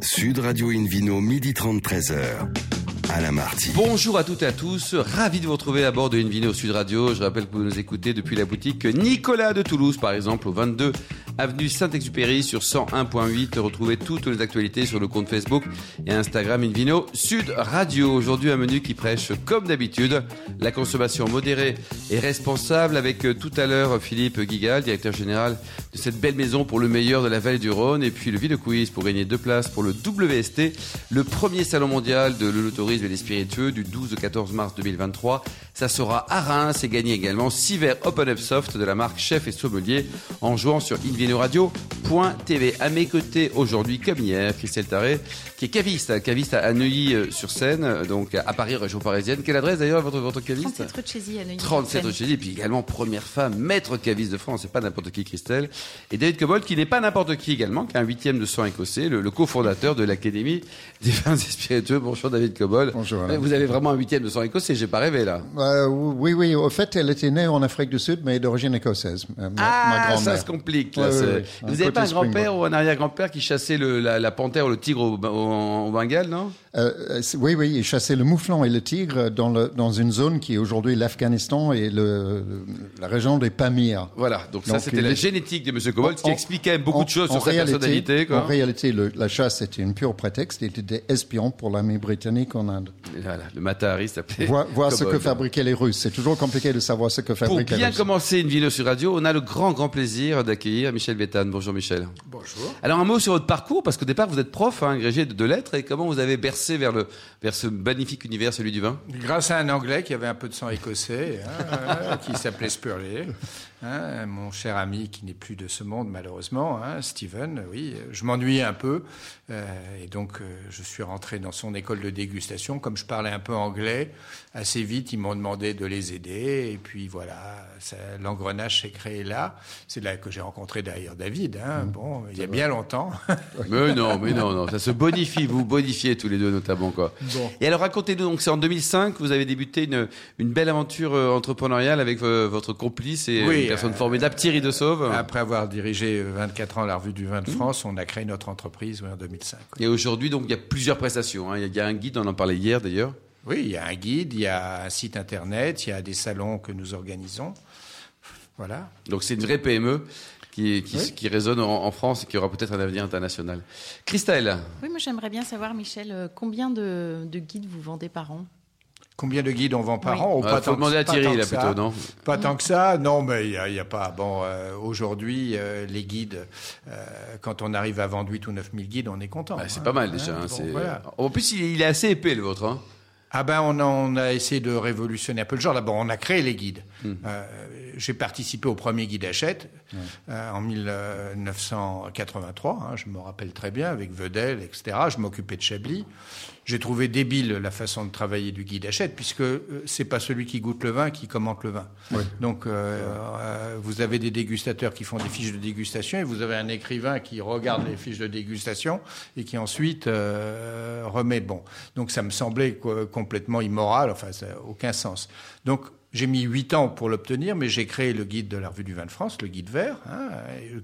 Sud Radio Invino, midi 30, 13h. Alain Marty. Bonjour à toutes et à tous, ravi de vous retrouver à bord de Invino Sud Radio. Je rappelle que vous nous écoutez depuis la boutique Nicolas de Toulouse, par exemple, au 22 avenue Saint-Exupéry sur 101.8. Retrouvez toutes les actualités sur le compte Facebook et Instagram Invino Sud Radio. Aujourd'hui, un menu qui prêche, comme d'habitude, la consommation modérée et responsable avec euh, tout à l'heure Philippe Guigal, directeur général de cette belle maison pour le meilleur de la vallée du Rhône et puis le Ville Quiz pour gagner deux places pour le WST, le premier salon mondial de l'autorisme et des spiritueux du 12 au 14 mars 2023. Ça sera à Reims et gagner également 6 verres Open Up Soft de la marque Chef et Sommelier en jouant sur invinoradio.tv. À mes côtés aujourd'hui, comme hier, Christelle Taré, qui est caviste, caviste à Neuilly-sur-Seine, donc à Paris, région parisienne. Quelle adresse d'ailleurs votre, votre caviste 37 rue de Chézy à Neuilly. 37 rue de Chézy, et puis également première femme, maître caviste de France, c'est pas n'importe qui Christelle. Et David Cobold, qui n'est pas n'importe qui également, qui est un huitième de sang écossais, le, le cofondateur de l'Académie des vins et spiritueux. Bonjour David Cobold. Bonjour, Alain. Vous avez vraiment un huitième de sang écossais, j'ai pas rêvé là. Euh, oui, oui. Au fait, elle était née en Afrique du Sud, mais d'origine écossaise. euh, Ma, Ah, ma ça se complique. Là, Ouais, ouais. Vous n'avez pas un grand-père ou un arrière-grand-père qui chassait le- la, la panthère ou le tigre au, au- au Bengale, non? Euh, euh, oui, oui. Il chassait le mouflon et le tigre dans, le, dans une zone qui est aujourd'hui l'Afghanistan et le, la région des Pamirs. Voilà, donc, ça c'était la génétique de M. Cobold, qui En- expliquait beaucoup En- de choses sur sa réalité- personnalité. Quoi. En réalité, la chasse était une pure prétexte. Il était espion pour l'armée britannique en Inde. Voilà, le Matahari s'appelait. Voir, voir ce que fabriquaient les Russes. C'est toujours compliqué de savoir ce que Pour fabriquent les bien Russes. commencer une vidéo sur radio, on a le grand, grand plaisir d'accueillir Michel Béthane. Bonjour Michel. Bonjour. Alors un mot sur votre parcours, parce qu'au départ vous êtes prof, hein, agrégé de, de lettres, et comment vous avez bercé vers, le, vers ce magnifique univers, celui du vin? Grâce à un Anglais qui avait un peu de sang écossais, hein, qui s'appelait Spurley, hein, mon cher ami qui n'est plus de ce monde malheureusement, hein, Stephen, oui, je m'ennuyais un peu, euh, et donc euh, je suis rentré dans son école de dégustation. Comme je parlais un peu anglais, assez vite ils m'ont demandé de les aider, et puis voilà, l'engrenage s'est créé là. C'est là que j'ai rencontré d'ailleurs David, hein, bon, il y a bien longtemps. Mais non, mais non, non, ça se bonifie, vous bonifiez tous les deux notamment quoi. Bon. Et alors racontez-nous, donc c'est en 2005 que vous avez débuté une, une belle aventure euh, entrepreneuriale avec euh, votre complice et Oui, une personne euh, formidable, Thierry De Sauve. Après avoir dirigé 24 ans la revue du vin de France, on a créé notre entreprise oui, en 2005. oui. Et aujourd'hui, donc, il y a plusieurs prestations. hein. Il y a un guide, on en parlait hier d'ailleurs. Oui, il y a un guide, il y a un site internet, il y a des salons que nous organisons. Voilà. Donc c'est une vraie PME qui, qui, qui résonne en, en France et qui aura peut-être un avenir international. Christelle, Oui, moi j'aimerais bien savoir, Michel, euh, combien de, de guides vous vendez par an? Combien de guides on vend par Oui. an Oh, il faut que- demander à pas Thierry tant là que ça. plutôt, non? Pas tant que ça, non, mais il n'y a, il y a pas. Bon, euh, aujourd'hui, euh, les guides, euh, quand on arrive à vendre 8 ou 9 000 guides, on est content. Bah, C'est hein. pas mal déjà. hein, bon, c'est- voilà. En plus, il est, il est assez épais le vôtre. hein. Ah ben on a, on a essayé de révolutionner un peu le genre. D'abord on a créé les guides. Hmm. Euh, J'ai participé au premier guide Hachette euh, en 1983. hein, je me rappelle très bien avec Vedel, etc. Je m'occupais de Chablis. J'ai trouvé débile la façon de travailler du guide Hachette puisque euh, c'est pas celui qui goûte le vin qui commente le vin. Donc euh, vous avez des dégustateurs qui font des fiches de dégustation et vous avez un écrivain qui regarde les fiches de dégustation et qui ensuite remet bon. Donc ça me semblait complètement immoral, enfin ça n'a aucun sens. J'ai mis huit ans pour l'obtenir, mais j'ai créé le guide de la revue du vin de France, le guide vert, hein,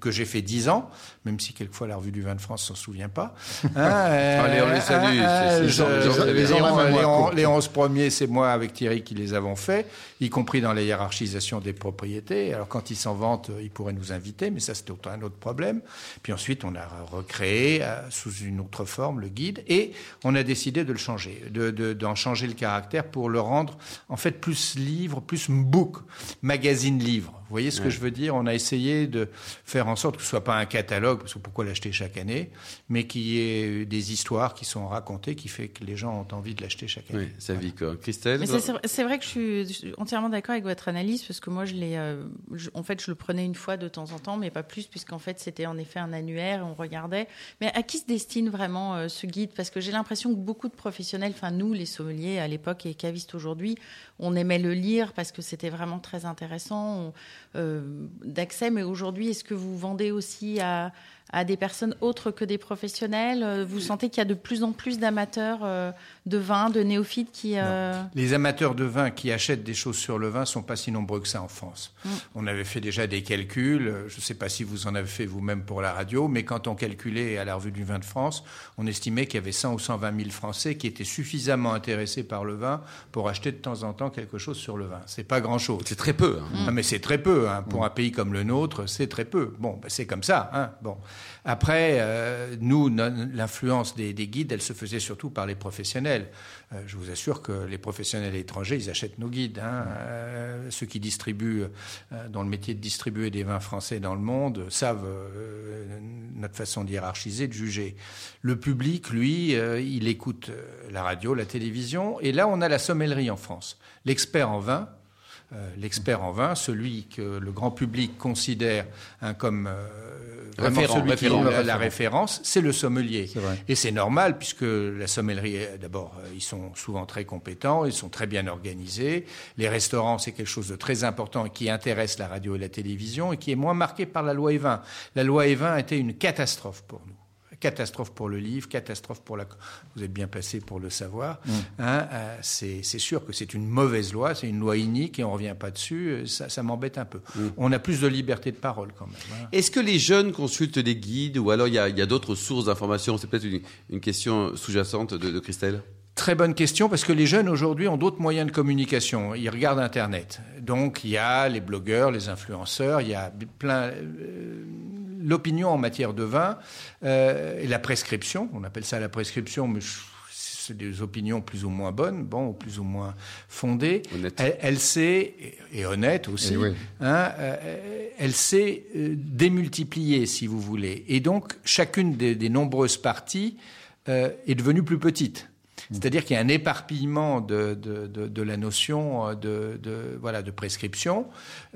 que j'ai fait dix ans, même si quelquefois la revue du vin de France s'en souvient pas. Hein, Allez, on les salue, les gens- les gens- je- les les gens on- ont la mémoire les on- courte. les 11 premiers, c'est moi avec Thierry qui les avons faits, y compris dans la hiérarchisation des propriétés. Alors quand ils s'en vantent, euh, ils pourraient nous inviter, mais ça c'était un autre problème. Puis ensuite, on a recréé euh, sous une autre forme le guide et on a décidé de le changer, de- de- d'en changer le caractère pour le rendre en fait plus livre, plus book, magazine livre. Vous voyez ce que je veux dire? On a essayé de faire en sorte que ce soit pas un catalogue, parce que pourquoi l'acheter chaque année, mais qu'il y ait des histoires qui sont racontées, qui fait que les gens ont envie de l'acheter chaque année. Oui, sa vie quoi. Christelle? Mais c'est- vrai que je suis, entièrement d'accord avec votre analyse parce que moi, je l'ai, euh, je- en fait, je le prenais une fois de temps en temps, mais pas plus, puisqu'en fait, c'était en effet un annuaire, et on regardait. Mais à qui se destine vraiment euh, ce guide? Parce que j'ai l'impression que beaucoup de professionnels, enfin nous, les sommeliers à l'époque et cavistes aujourd'hui, on aimait le lire parce que c'était vraiment très intéressant euh, d'accès. Mais aujourd'hui, est-ce que vous vendez aussi à, à des personnes autres que des professionnels Vous sentez qu'il y a de plus en plus d'amateurs de vin, de néophytes qui... Les amateurs de vin qui achètent des choses sur le vin sont pas si nombreux que ça en France. Mm. On avait fait déjà des calculs, je ne sais pas si vous en avez fait vous-même pour la radio, mais quand on calculait à la revue du vin de France, on estimait qu'il y avait 100 ou 120 000 Français qui étaient suffisamment intéressés par le vin pour acheter de temps en temps quelque chose sur le vin. C'est pas grand-chose. C'est très peu. Hein. Ah, mais c'est très peu. Hein. Pour un pays comme le nôtre, c'est très peu. Bon, ben, c'est comme ça. Hein. Bon. Après, euh, nous, l'influence des, guides, elle se faisait surtout par les professionnels. Euh, je vous assure que les professionnels étrangers, ils achètent nos guides. Euh, ceux qui distribuent, dans le métier de distribuer des vins français dans le monde, savent notre façon de hiérarchiser, de juger. Le public, lui, il écoute la radio, la télévision. Et là, on a la sommellerie en France. L'expert en vin, l'expert en vin, celui que le grand public considère comme euh, vraiment celui qui est la, référence, c'est le sommelier. Et c'est normal puisque la sommellerie, d'abord, euh, ils sont souvent très compétents, ils sont très bien organisés. Les restaurants, c'est quelque chose de très important qui intéresse la radio et la télévision et qui est moins marqué par la loi E20. La loi E20 a été une catastrophe pour nous catastrophe pour le livre, catastrophe pour la. Vous êtes bien placé pour le savoir. Mm. Hein, euh, c'est sûr que c'est une mauvaise loi, c'est une loi inique et on revient pas dessus. Euh, ça, m'embête un peu. Mm. On a plus de liberté de parole quand même. Hein. Est-ce que les jeunes consultent des guides ou alors il y a, d'autres sources d'informations? C'est peut-être une, question sous-jacente de, de Christelle. Très bonne question parce que les jeunes aujourd'hui ont d'autres moyens de communication. Ils regardent Internet. Donc il y a les blogueurs, les influenceurs, il y a plein. Euh, l'opinion en matière de vin euh, et la prescription, on appelle ça la prescription, mais c'est des opinions plus ou moins bonnes, bon, ou plus ou moins fondées. Elle, sait, et, honnête aussi, eh hein, euh, elle sait démultiplier, si vous voulez. Et donc, chacune des, nombreuses parties est devenue plus petite. C'est-à-dire qu'il y a un éparpillement de, de, de, de la notion euh, de, voilà, de prescription,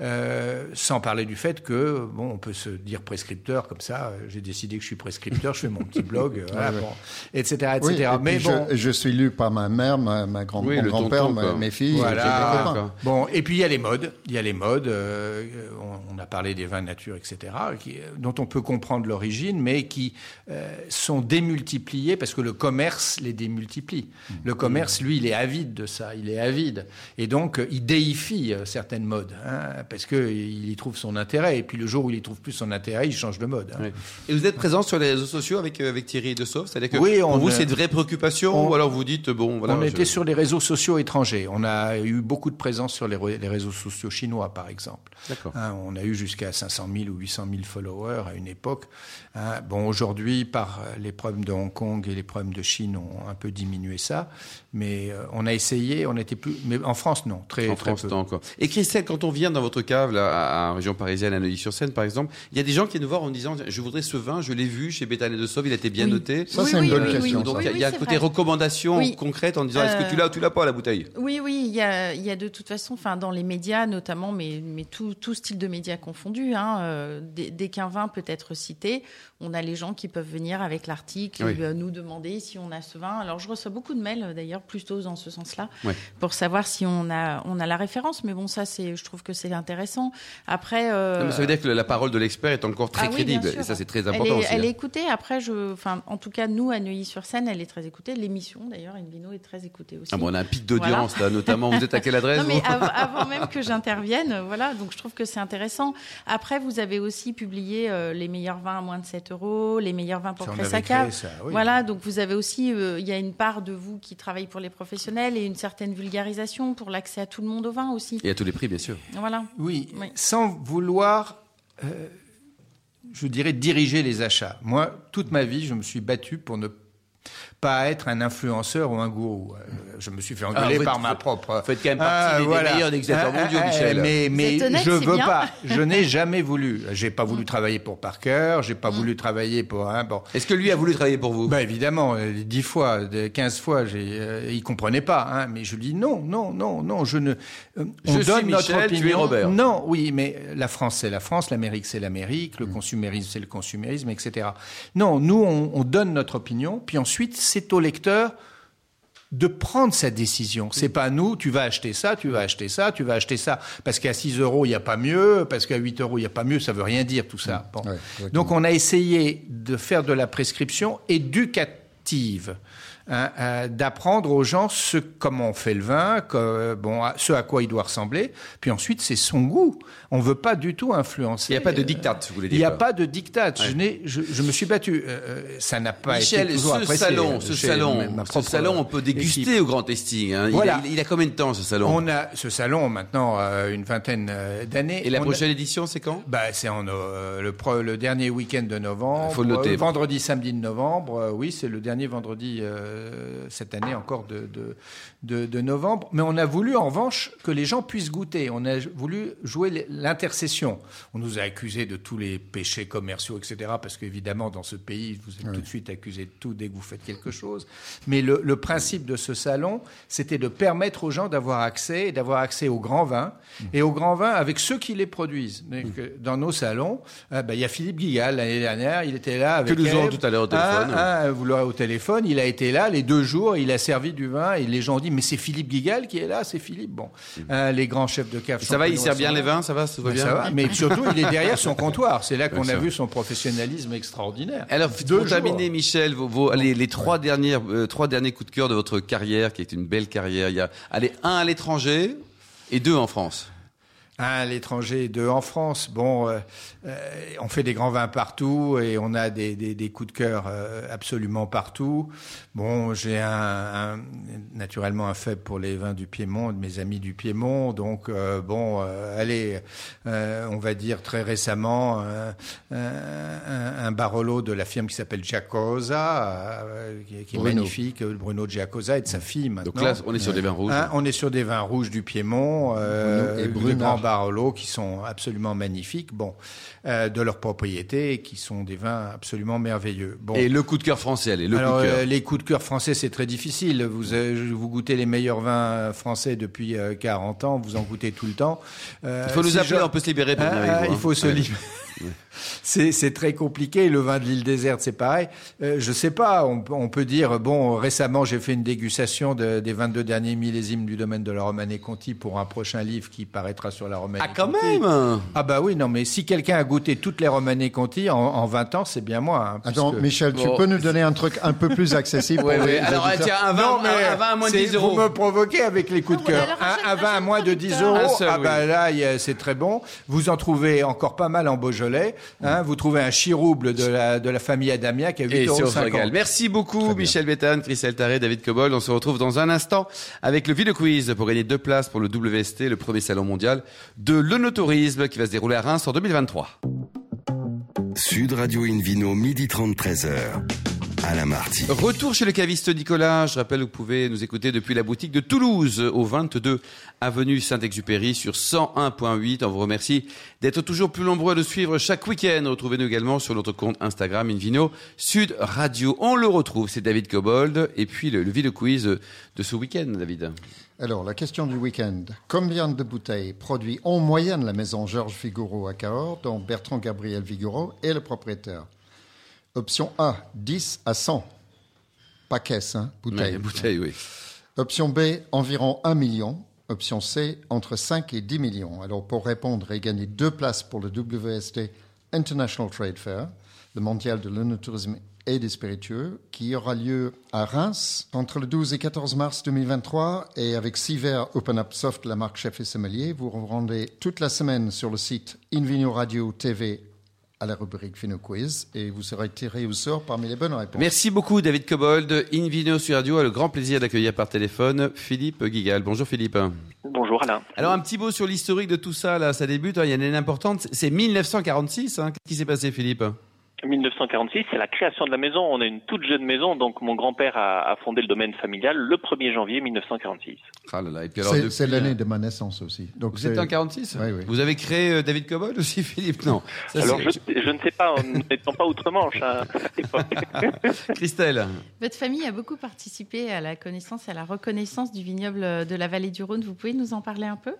euh, sans parler du fait que, bon, on peut se dire prescripteur comme ça, euh, j'ai décidé que je suis prescripteur, je fais mon petit blog, voilà, bon, etc. etc. Mais bon, je, suis lu par ma mère, ma, ma grand, mon grand-père, mes filles, voilà. Bon, et puis il y a les modes, il y a les modes, euh, on, on, a parlé des vins de nature, etc., qui, dont on peut comprendre l'origine, mais qui euh, sont démultipliés parce que le commerce les démultiplie. Le commerce, lui, il est avide de ça, il est avide. Et donc, il déifie euh, certaines modes, hein, parce qu'il y trouve son intérêt. Et puis, le jour où il y trouve plus son intérêt, il change de mode. Hein. Et vous êtes présent sur les réseaux sociaux avec, euh, avec Thierry Dessauve C'est-à-dire que oui, pour vous, c'est une vraie préoccupation Ou alors vous dites, bon, voilà. On était sur les réseaux sociaux étrangers. On a eu beaucoup de présence sur les, réseaux sociaux chinois, par exemple. D'accord. Hein, on a eu jusqu'à 500 000 ou 800 000 followers à une époque. bon, aujourd'hui, par les problèmes de Hong Kong et les problèmes de Chine ont un peu diminué ça, mais euh, on a essayé, on était plus, mais en France non, très, en France, peu. encore. Et Christelle, quand on vient dans votre cave là, à, région parisienne, à Neuilly-sur-Seine par exemple, il y a des gens qui viennent nous voir en disant, je voudrais ce vin, je l'ai vu chez Béthane de Sauve, il a été bien noté. Ça c'est une bonne question. Donc il y a, un côté recommandation concrète en disant, est-ce que tu l'as ou tu l'as pas la bouteille? Oui, oui, il y a, il y a de toute façon, enfin dans les médias notamment, mais, mais tout, tout style de médias confondus, hein, euh, dès, qu'un vin peut être cité, on a les gens qui peuvent venir avec l'article, euh, nous demander si on a ce vin. Alors je reçois beaucoup de mails d'ailleurs, plutôt dans ce sens-là, pour savoir si on a, on a la référence. Mais bon, ça, c'est, je trouve que c'est intéressant. Après. Euh... ça veut dire que la parole de l'expert est encore très ah crédible. et ça, c'est très important elle est, aussi. Elle est hein. écoutée. Après, je, enfin, en tout cas, nous, à Neuilly-sur-Seine, elle est très écoutée. L'émission, d'ailleurs, Invino est très écoutée aussi. Ah bon, on a un pic d'audience, là, notamment. Vous êtes à quelle adresse non, mais avant, même que j'intervienne, voilà. Donc, je trouve que c'est intéressant. Après, vous avez aussi publié euh, les meilleurs vins à moins de 7 euros, les meilleurs vins pour Pressaca. Voilà. Donc, vous avez aussi, euh, il y a une part de vous qui travaille pour les professionnels et une certaine vulgarisation pour l'accès à tout le monde au vin aussi. Et à tous les prix, bien sûr. Voilà. Oui, sans vouloir, euh, je dirais, diriger les achats. Moi, toute ma vie, je me suis battu pour ne pas être un influenceur ou un gourou. Euh, je me suis fait engueuler ah, par ma propre. Faites quand même partie ah, des, voilà. meilleurs négociateurs ah, mondiaux, Michel. Mais, mais je veux pas. Je n'ai jamais voulu. J'ai pas voulu travailler pour Parker. J'ai pas mm. voulu travailler pour. Hein, bon. Est-ce que lui a voulu travailler pour vous? Ben évidemment, euh, dix fois, quinze fois, j'ai, euh, il comprenait pas. Hein, mais je lui dis non, non, non, non. Je ne. on je donne suis notre opinion. Tu es Robert. Non, oui, mais la France c'est la France, l'Amérique c'est l'Amérique, le mm. consumérisme c'est le consumérisme, etc. Non, nous on, on donne notre opinion, puis ensuite c'est au lecteur de prendre sa décision. C'est pas nous, tu vas acheter ça, tu vas acheter ça, tu vas acheter ça. Parce qu'à 6 euros, il n'y a pas mieux, parce qu'à 8 euros, il n'y a pas mieux, ça veut rien dire tout ça. Bon. Ouais, Donc on a essayé de faire de la prescription éducative. Hein, euh, d'apprendre aux gens ce comment on fait le vin, que, bon, à- ce à quoi il doit ressembler. Puis ensuite, c'est son goût. On veut pas du tout influencer. Il n'y a pas de euh, diktat, vous voulez Il dire n'y a pas de diktat. Je, je, je me suis battu. Euh, ça n'a pas Michel, été toujours ce apprécié, salon, ce salon, ma- ma ce salon, on peut déguster équipe. au Grand Testing. hein. Il, Voilà. a, il a combien de temps ce salon? On a ce salon maintenant euh, une vingtaine d'années. Et la On a- prochaine édition, c'est quand? Bah, c'est en le, dernier week-end de novembre. Faut le noter. Vendredi, samedi de novembre. Oui, c'est le dernier vendredi euh, cette année encore de, de, de, de novembre. Mais on a voulu en revanche que les gens puissent goûter. On a voulu jouer l'intercession. On nous a accusés de tous les péchés commerciaux, etc. Parce qu'évidemment, dans ce pays, vous êtes tout de suite accusés de tout dès que vous faites quelque chose. Mais le, le principe de ce salon, c'était de permettre aux gens d'avoir accès, d'avoir accès aux grands vins et aux grands vins avec ceux qui les produisent. Donc, euh, Dans nos salons, euh, bah, il y a Philippe Guigal l'année dernière, il était là avec nous aurons tout à l'heure au téléphone. Ah, ah, vous l'aurez au téléphone. Il a été là les deux jours, il a servi du vin et les gens ont dit mais c'est Philippe Guigal qui est là, c'est Philippe. Bon, Hein, les grands chefs de cave. Ça va, il sert bien les vins, ça va, ça va Mais bien ça va, mais surtout il est derrière son comptoir. C'est là qu'on a vu son professionnalisme extraordinaire. Alors, Deux pour terminer, Michel, vos, vos- les, les trois dernières, euh, trois derniers coups de cœur de votre carrière, qui est une belle carrière. Il y a, allez, un à l'étranger et deux en France. Un à l'étranger, deux en France. Bon, euh, euh, on fait des grands vins partout et on a des, des, des coups de cœur euh, absolument partout. Bon, j'ai un, un- naturellement un faible pour les vins du Piémont, de mes amis du Piémont. Donc, euh, bon, euh, allez, euh, on va dire très récemment un, un Barolo de la firme qui s'appelle Giacosa, qui, est- qui est Bruno. magnifique, Bruno Giacosa et de sa fille maintenant. Donc là, on est sur des vins rouges. Hein, on est sur des vins rouges du Piémont, euh, Bruno de Barolo qui sont absolument magnifiques, bon, euh, de leur propriété, et qui sont des vins absolument merveilleux. Bon. Et le coup de cœur français, allez, le Alors, coup de cœur. euh, les coups de cœur français, c'est très difficile. Vous, euh, vous goûtez les meilleurs vins français depuis euh, 40 ans, vous en goûtez tout le temps. Euh, Il faut nous si appeler, je- on peut se libérer ah, ah, il hein. faut se Ouais. libérer. C'est très compliqué. Le vin de l'île déserte, c'est pareil. Euh, je sais pas. On, peut- on peut dire bon. Récemment, j'ai fait une dégustation de- des 22 derniers millésimes du domaine de la Romanée Conti pour un prochain livre qui paraîtra sur la Romanée. Ah, quand Conti. même Ah bah oui, non, mais si quelqu'un a goûté toutes les Romanée Conti en, en 20 ans, c'est bien moi. hein, Attends, puisque- Michel, tu Bon. peux nous donner un truc un peu plus accessible ouais. les Alors, tiens, un vin, non, mais un, un vin à moins de c'est- 10 euros. Vous me provoquez avec les coups de Non, cœur. Un, vin à moins de 10 producteur. euros, seul, ah bah oui. là, c'est très bon. Vous en trouvez encore pas mal en Beaujolais. Hein, vous trouvez un chirouble de la, de la famille Adamiac à 8,50 Et euros. c'est au régal. Merci beaucoup, Michel Béthane, Christelle Taré, David Cobold. On se retrouve dans un instant avec le Ville Quiz pour gagner deux places pour le WST, le premier salon mondial de l'onotourisme qui va se dérouler à Reims en 2023. Sud Radio Invino, midi 30, 13h. Alain Marty. Retour chez le caviste Nicolas. Je rappelle, vous pouvez nous écouter depuis la boutique de Toulouse, au 22 avenue Saint-Exupéry sur 101.8. On vous remercie d'être toujours plus nombreux à nous suivre chaque week-end. Retrouvez-nous également sur notre compte Instagram Invino Sud Radio. On le retrouve, c'est David Cobold. Et puis le, le Ville Quiz de ce week-end, David. Alors, la question du week-end. Combien de bouteilles produit en moyenne la maison Georges Figaro à Cahors, dont Bertrand Gabriel Figaro est le propriétaire? Option A, 10 à 100. Pas caisse, hein, bouteilles. Ouais, bouteille, oui. Option B, environ 1 million. Option C, entre 5 et 10 millions. Alors, pour répondre et gagner deux places pour le WST International Trade Fair, le mondial de l'onotourisme et des spiritueux, qui aura lieu à Reims entre le 12 et 14 mars 2023. Et avec six verres Open Up Soft, la marque Chef et Sommelier, vous vous rendez toute la semaine sur le site Invino Radio TV à la rubrique Vino Quiz et vous serez tiré au sort parmi les bonnes réponses. Merci beaucoup, David Cobold. Invino sur Radio a le grand plaisir d'accueillir par téléphone Philippe Guigal. Bonjour Philippe. Bonjour Alain. Alors un petit mot sur l'historique de tout ça, là, ça débute, hein, il y a une année importante, c'est 1946. Hein. Qu'est-ce qui s'est passé, Philippe? 1946, c'est la création de la maison. On est une toute jeune maison, donc mon grand-père a, a fondé le domaine familial le 1er janvier 1946. Ah là là, et puis alors C'est l'année euh, de ma naissance aussi. Donc Vous êtes en 46 Oui, oui. Vous avez créé euh, David Cobold aussi, Philippe? Non. Ça, Alors je, je ne sais pas, nous n'étions pas outre-Manche à l'époque. Christelle. Votre famille a beaucoup participé à la connaissance et à la reconnaissance du vignoble de la vallée du Rhône. Vous pouvez nous en parler un peu?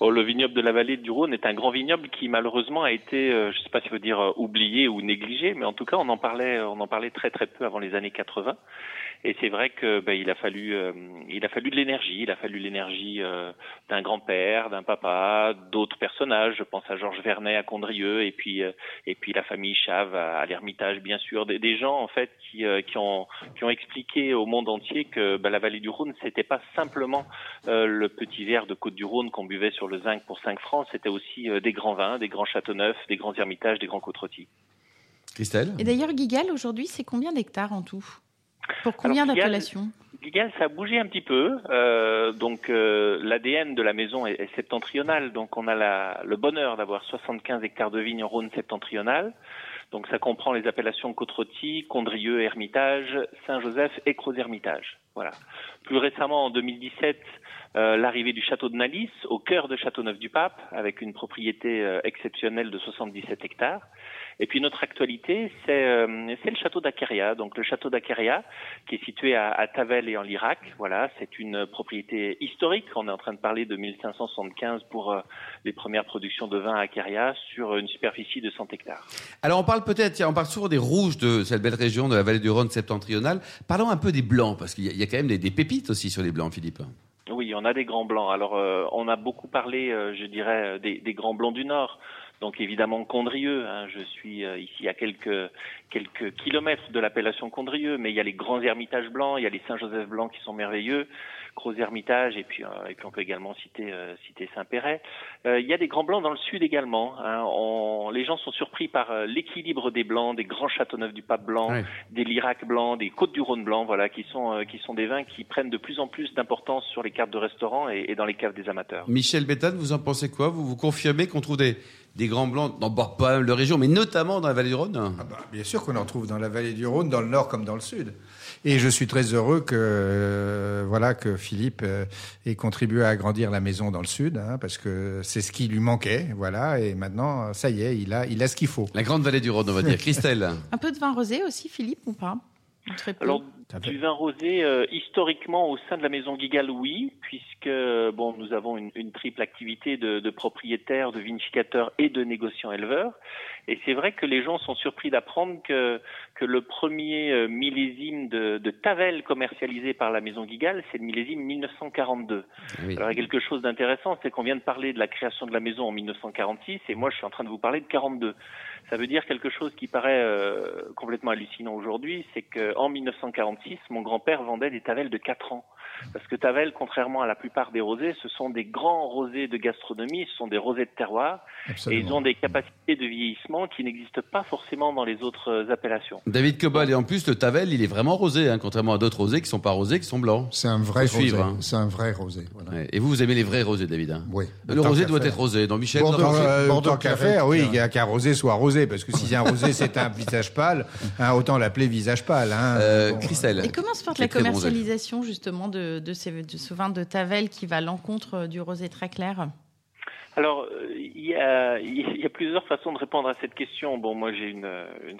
Oh, le vignoble de la vallée du Rhône est un grand vignoble qui malheureusement a été, euh, je ne sais pas si faut dire euh, oublié ou négligé, mais en tout cas on en parlait, on en parlait très très peu avant les années 80. Et c'est vrai que ben, il a fallu, euh, il a fallu de l'énergie. Il a fallu l'énergie euh, d'un grand-père, d'un papa, d'autres personnages. Je pense à Georges Vernet à Condrieu, et puis euh, et puis la famille Chave à, l'Ermitage, bien sûr. Des, des, gens en fait qui, qui ont qui ont expliqué au monde entier que ben, la vallée du Rhône, c'était pas simplement le petit verre de Côte du Rhône qu'on buvait sur le zinc pour 5 francs. C'était aussi des grands vins, des grands châteaux neufs, des grands ermitages, des grands côtes rôtis. Christelle? Et d'ailleurs, Guigal aujourd'hui, c'est combien d'hectares en tout? Pour combien d'appellations Gigal, ça a bougé un petit peu. Euh, donc euh, l'ADN de la maison est, est, septentrional. Donc on a la, le bonheur d'avoir 75 hectares de vignes en Rhône septentrional. Donc ça comprend les appellations Côte-Rôtie, Condrieu, Hermitage, Saint-Joseph et Croz-Hermitage. Voilà. Plus récemment, en 2017, euh, l'arrivée du château de Nalis au cœur de Châteauneuf-du-Pape, avec une propriété euh, exceptionnelle de 77 hectares. Et puis notre actualité, c'est euh, le château d'Acaria. Donc le château d'Acaria, qui est situé à, à, Tavel et en Lirac. Voilà, c'est une propriété historique. On est en train de parler de 1575 pour euh, les premières productions de vin à Acaria sur une superficie de 100 hectares. Alors on parle peut-être, on parle souvent des rouges de cette belle région de la vallée du Rhône septentrionale. Parlons un peu des blancs, parce qu'il y, y, a quand même des, des pépites aussi sur les blancs, Philippe. Oui, on a des grands blancs. Alors, euh, on a beaucoup parlé, euh, je dirais, des, des, grands blancs du Nord. Donc, évidemment, Condrieu. Hein, je suis euh, ici à quelques quelques kilomètres de l'appellation Condrieu, mais il y a les grands ermitages blancs, il y a les Saint-Joseph blancs qui sont merveilleux. Gros Hermitage et puis et puis on peut également citer citer Saint-Péret. il y a des grands blancs dans le sud également. Hein. On, les gens sont surpris par l'équilibre des blancs, des grands Châteauneuf du Pape blanc, des Lirac blancs, des Côtes du Rhône blancs, voilà, qui sont qui sont des vins qui prennent de plus en plus d'importance sur les cartes de restaurants et, et dans les caves des amateurs. Michel Béthane, vous en pensez quoi? Vous vous confirmez qu'on trouve des, des grands blancs dans bah, pas de région, mais notamment dans la vallée du Rhône ah bah, Bien sûr qu'on en trouve dans la vallée du Rhône, dans le nord comme dans le sud. Et je suis très heureux que euh, voilà que Philippe euh, ait contribué à agrandir la maison dans le sud, hein, parce que c'est ce qui lui manquait, voilà. Et maintenant, ça y est, il a, il a ce qu'il faut. La grande vallée du Rhône, on va dire. Christelle. Un peu de vin rosé aussi, Philippe, ou pas? Alors, du vin rosé, euh, historiquement, au sein de la maison Guigal, oui, puisque bon, nous avons une, une triple activité de, de, propriétaires, de vinificateurs et de négociants éleveurs. Et c'est vrai que les gens sont surpris d'apprendre que, que le premier euh, millésime de, de, Tavel commercialisé par la maison Guigal, c'est le millésime 1942. Oui. Alors, il y a quelque chose d'intéressant, c'est qu'on vient de parler de la création de la maison en 1946, et moi, je suis en train de vous parler de 42. Ça veut dire quelque chose qui paraît euh, complètement hallucinant aujourd'hui, c'est qu'en 1946, mon grand-père vendait des Tavel de 4 ans. Parce que Tavel, contrairement à la plupart des rosés, ce sont des grands rosés de gastronomie, ce sont des rosés de terroir, Absolument. et ils ont des capacités de vieillissement qui n'existent pas forcément dans les autres appellations. David Cobal, et en plus, le Tavel, il est vraiment rosé, hein, contrairement à d'autres rosés qui sont pas rosés, qui sont blancs. C'est un vrai rosé. hein. C'est un vrai rosé. Voilà. Ouais. Et vous, vous aimez les vrais rosés, David hein Oui. Le rosé doit être rosé. Donc, Michel, Bordeaux, pensez- Euh, Bordeaux qu'à faire, oui, qu'il y a qu'un rosé soit rosé, parce que si un rosé c'est un visage pâle, hein, autant l'appeler visage pâle. Hein. Euh, Bon, Christelle. Et comment se porte la commercialisation justement de, de, ce vin de Tavel qui va à l'encontre du rosé très clair Alors, euh, il y, a, plusieurs façons de répondre à cette question. Bon, moi, j'ai une,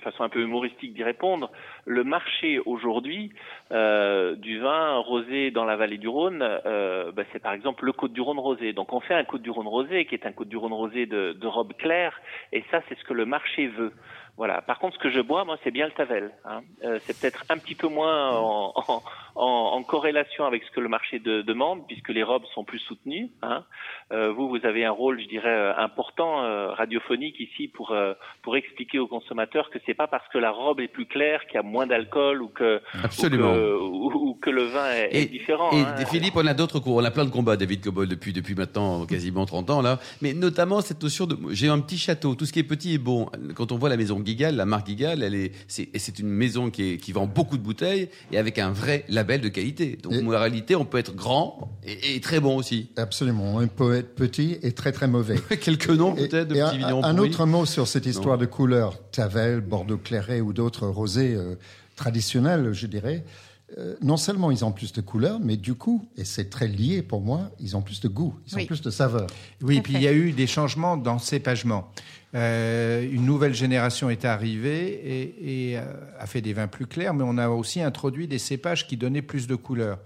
façon un peu humoristique d'y répondre. Le marché aujourd'hui euh, du vin rosé dans la vallée du Rhône, euh, bah, c'est par exemple le Côte du Rhône rosé. Donc, on fait un Côte du Rhône rosé qui est un Côte du Rhône rosé de, robe claire, et ça, c'est ce que le marché veut. Voilà. Par contre, ce que je bois, moi, c'est bien le Tavel. Hein. Euh, c'est peut-être un petit peu moins en, en, en corrélation avec ce que le marché de- demande, puisque les robes sont plus soutenues. Hein. Euh, vous, vous avez un rôle, je dirais, euh, important euh, radiophonique ici pour euh, pour expliquer aux consommateurs que c'est pas parce que la robe est plus claire qu'il y a moins d'alcool ou que Absolument. ou que, ou- ou que le vin est, est différent. et hein. Philippe, on a d'autres cours. On a plein de combats, David Cobol, depuis, depuis maintenant quasiment 30 ans, là. Mais notamment cette notion de, j'ai un petit château. Tout ce qui est petit est bon. Quand on voit la maison Gigal, la marque Gigal, elle est, c'est une maison qui, est, qui vend beaucoup de bouteilles et avec un vrai label de qualité. Donc, Et- en réalité, on peut être grand et, et très bon aussi. Absolument. On peut être petit et très très mauvais. Quelques noms peut-être de et petits un, un autre mot sur cette histoire de couleur, Tavel, Bordeaux Claret ou d'autres rosés euh, traditionnels, je dirais. Euh, non seulement ils ont plus de couleurs, mais du coup, et c'est très lié pour moi, ils ont plus de goût, ils ont plus de saveur. Oui, à puis il y a eu des changements dans le cépagement. Euh, une nouvelle génération est arrivée et, et, euh, a fait des vins plus clairs, mais on a aussi introduit des cépages qui donnaient plus de couleurs.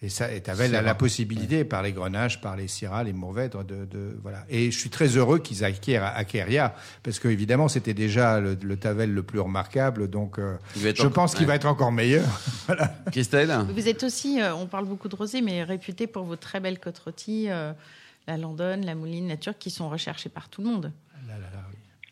Et ça, tu avais la, possibilité par les grenages, par les syrah, les mourvèdres, de, de, voilà. Et je suis très heureux qu'ils acquièrent Akeria, parce que évidemment c'était déjà le, Tavel le plus remarquable, donc euh, je pense qu'il va être encore meilleur. voilà. Christelle Vous êtes aussi, euh, on parle beaucoup de rosé, mais réputé pour vos très belles côtes rôties, euh, la London, la Mouline, la Turque, qui sont recherchées par tout le monde.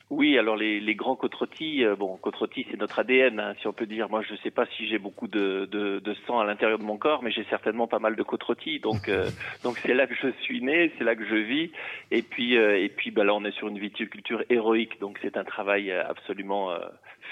Oui, alors les, les grands côtes euh, bon, côtes c'est notre ADN, hein, si on peut dire. Moi, je ne sais pas si j'ai beaucoup de, de, de, sang à l'intérieur de mon corps, mais j'ai certainement pas mal de côtes Donc, euh, donc c'est là que je suis né, c'est là que je vis. Et puis, euh, et puis, bah, là, on est sur une viticulture héroïque, donc c'est un travail absolument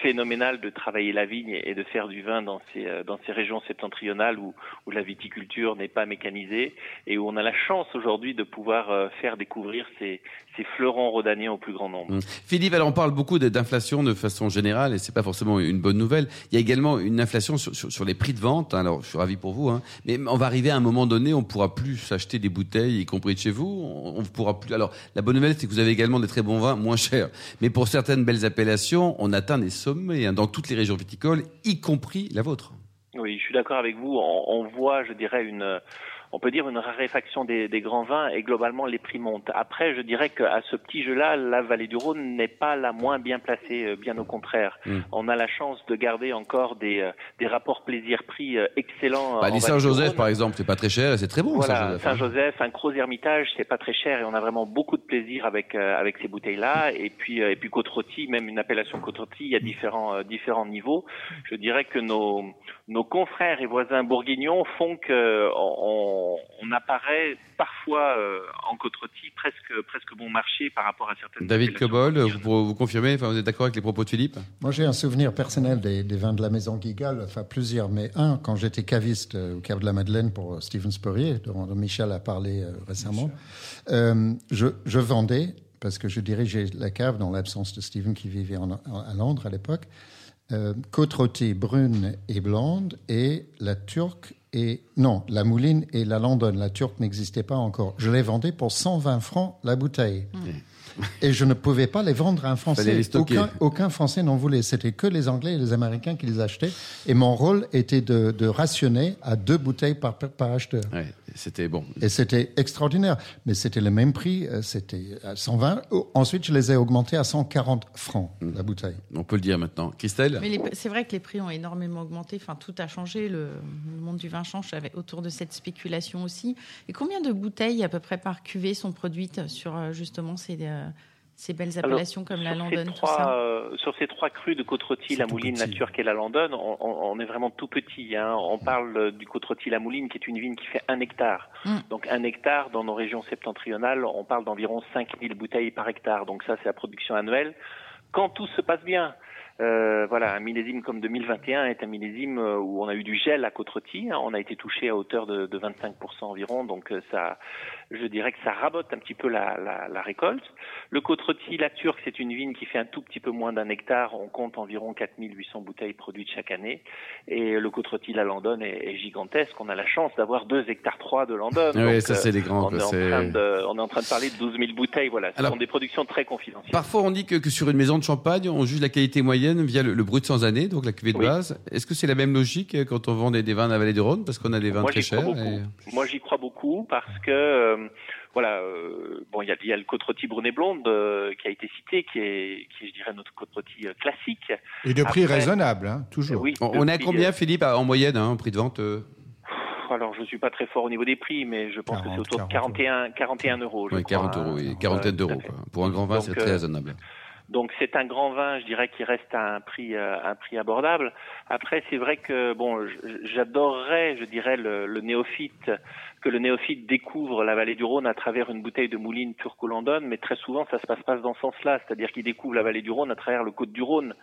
phénoménal de travailler la vigne et de faire du vin dans ces, euh, dans ces régions septentrionales où, où la viticulture n'est pas mécanisée et où on a la chance aujourd'hui de pouvoir euh, faire découvrir ces, ces fleurons rhodaniens au plus grand nombre. Mmh. Philippe, alors on parle beaucoup d'inflation de façon générale et c'est pas forcément une bonne nouvelle. Il y a également une inflation sur, sur, les prix de vente. Alors je suis ravi pour vous, hein, mais on va arriver à un moment donné, on pourra plus s'acheter des bouteilles, y compris de chez vous. On, on pourra plus. Alors la bonne nouvelle, c'est que vous avez également des très bons vins moins chers. Mais pour certaines belles appellations, on atteint des sommet hein, dans toutes les régions viticoles, y compris la vôtre. Oui, je suis d'accord avec vous. On, voit, je dirais, une, on peut dire une raréfaction des, grands vins et globalement les prix montent. Après, je dirais qu'à ce petit jeu-là, la vallée du Rhône n'est pas la moins bien placée, euh, bien au contraire. Hmm. On a la chance de garder encore des, euh, des rapports plaisir-prix euh, excellents. Bah, les Saint-Joseph, par exemple, c'est pas très cher et c'est très bon. Voilà, Saint-Joseph, hein. un Gros Hermitage, c'est pas très cher et on a vraiment beaucoup de plaisir avec avec ces bouteilles-là. Et puis et puis côte même une appellation côte il y a différents différents niveaux. Je dirais que nos nos confrères et voisins bourguignons font que on on, apparaît parfois euh, en côte presque, presque bon marché par rapport à certaines. David Cobol, vous, vous confirmez, enfin, vous êtes d'accord avec les propos de Philippe? Moi, j'ai un souvenir personnel des, vins de la maison Guigal, enfin plusieurs, mais un, quand j'étais caviste euh, au Cave de la Madeleine pour Stephen Spurrier, dont Michel a parlé euh, récemment, je, vendais, parce que je dirigeais la cave dans l'absence de Stephen qui vivait à Londres à l'époque, côte rôtie brune et blonde et la turque et non, la mouline et la London, la turque n'existait pas encore. Je les vendais pour 120 francs la bouteille. Mmh et je ne pouvais pas les vendre à un Français. Aucun, aucun, Français n'en voulait. C'était que les Anglais et les Américains qui les achetaient. Et mon rôle était de, de rationner à deux bouteilles par, par acheteur. Ouais, c'était bon. Et c'était extraordinaire. Mais c'était le même prix. Euh, c'était à 120. Ensuite, je les ai augmentés à 140 francs la bouteille. On peut le dire maintenant. Christelle Mais c'est vrai que les prix ont énormément augmenté. Enfin, tout a changé. Le, monde du vin change autour de cette spéculation aussi. Et combien de bouteilles à peu près par cuvée sont produites sur euh, justement ces euh, ces belles appellations comme la tout ça euh, Sur ces trois crus de côte la Mouline, la Turque et la London, on, est vraiment tout petit. Hein. On parle euh, du côte la Mouline, qui est une vigne qui fait un hectare. Mm. Donc un hectare, dans nos régions septentrionales, on parle d'environ 5000 bouteilles par hectare. Donc ça, c'est la production annuelle. Quand tout se passe bien, euh, voilà, un millésime comme 2021 est un millésime euh, où on a eu du gel à côte hein. On a été touché à hauteur de, de 25% environ, donc euh, ça, je dirais que ça rabote un petit peu la, la, la récolte. Le côte la Turque, c'est une vigne qui fait un tout petit peu moins d'un hectare. On compte environ 4800 bouteilles produites chaque année. Et le côte la London est, est, gigantesque. On a la chance d'avoir 2 hectares 3 de London. Oui, ça c'est les grands. On est, en train de, on est en train de parler de 12 000 bouteilles. Voilà, ce sont des productions très confidentielles. Parfois, on dit que, que sur une maison de champagne, on juge la qualité moyenne via le, brut sans année, donc la cuvée de base. Est-ce que c'est la même logique quand on vend des, vins dans la vallée du Rhône parce qu'on a des vins très chers Moi, j'y crois beaucoup parce que euh, voilà, euh, bon, il y a, le côte rôti brunet blonde euh, qui a été cité, qui est, qui je dirais, notre côte rôti classique. Et de prix raisonnable, hein, toujours. Oui, on, est à combien, Philippe, en moyenne, hein, en prix de vente alors je ne suis pas très fort au niveau des prix, mais je pense que c'est autour de 41, 41 euros. oui, 40 euros, oui, quarantaine d'euros. Pour un grand vin, c'est très raisonnable. Donc c'est un grand vin, je dirais, qui reste à un prix, euh, un prix abordable. Après, c'est vrai que bon, j'adorerais, je dirais, le, le, néophyte, que le néophyte découvre la vallée du Rhône à travers une bouteille de mouline turco-london, mais très souvent ça se passe pas dans ce sens-là, c'est-à-dire qu'il découvre la vallée du Rhône à travers le côte du Rhône,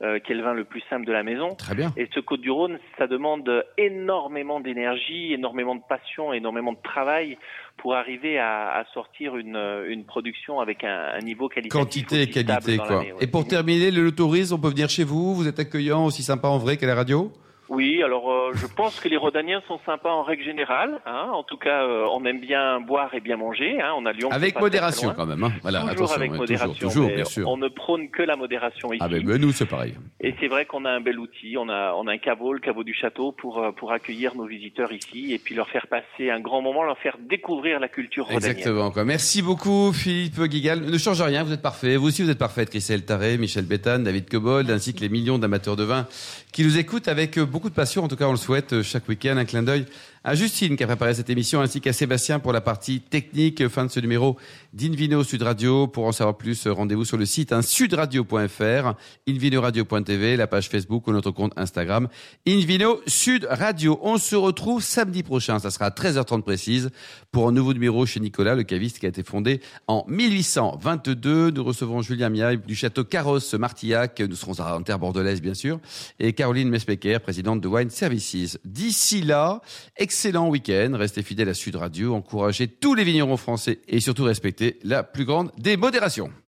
euh, qui est le vin le plus simple de la maison. Très bien. Et ce côte du Rhône, ça demande énormément d'énergie, énormément de passion, énormément de travail pour arriver à, à sortir une, une, production avec un, un niveau qualitatif. Quantité et qualité, quoi. Et pour terminer, le tourisme, on peut venir chez vous, vous êtes accueillant, aussi sympa en vrai qu'à la radio Oui, alors euh, je pense que les Rhodaniens sont sympas en règle générale. Hein. En tout cas, euh, on aime bien boire et bien manger. Hein. On a Lyon. Avec modération quand même. Hein. Voilà, toujours avec modération. Toujours, bien sûr. On ne prône que la modération ici. Ah ben, ben nous c'est pareil. Et c'est vrai qu'on a un bel outil. On a on a un caveau, le caveau du château, pour euh, pour accueillir nos visiteurs ici et puis leur faire passer un grand moment, leur faire découvrir la culture rhodanienne. Exactement. Quoi. Merci beaucoup Philippe Guigal. Ne change rien, vous êtes parfait. Vous aussi vous êtes parfaite, Christelle Taré, Michel Bétan, David Cobold, ainsi que les millions d'amateurs de vin qui nous écoutent avec beaucoup de passion. En tout cas, on le souhaite euh, chaque week-end. Un clin d'œil à Justine qui a préparé cette émission, ainsi qu'à Sébastien pour la partie technique. Fin de ce numéro d'Invino Sud Radio. Pour en savoir plus, rendez-vous sur le site hein, sudradio.fr, invinoradio.tv, la page Facebook ou notre compte Instagram, Invino Sud Radio. On se retrouve samedi prochain, ça sera à 13h30 précise, pour un nouveau numéro chez Nicolas, le caviste qui a été fondé en 1822. Nous recevons Julien Miaille du château Carrosse Martillac. Nous serons à terre bordelaise, bien sûr. Et Caroline Mespecker, présidente de Wine Services. D'ici là, excellent week-end. Restez fidèles à Sud Radio. Encouragez tous les vignerons français et surtout respectez la plus grande des modérations.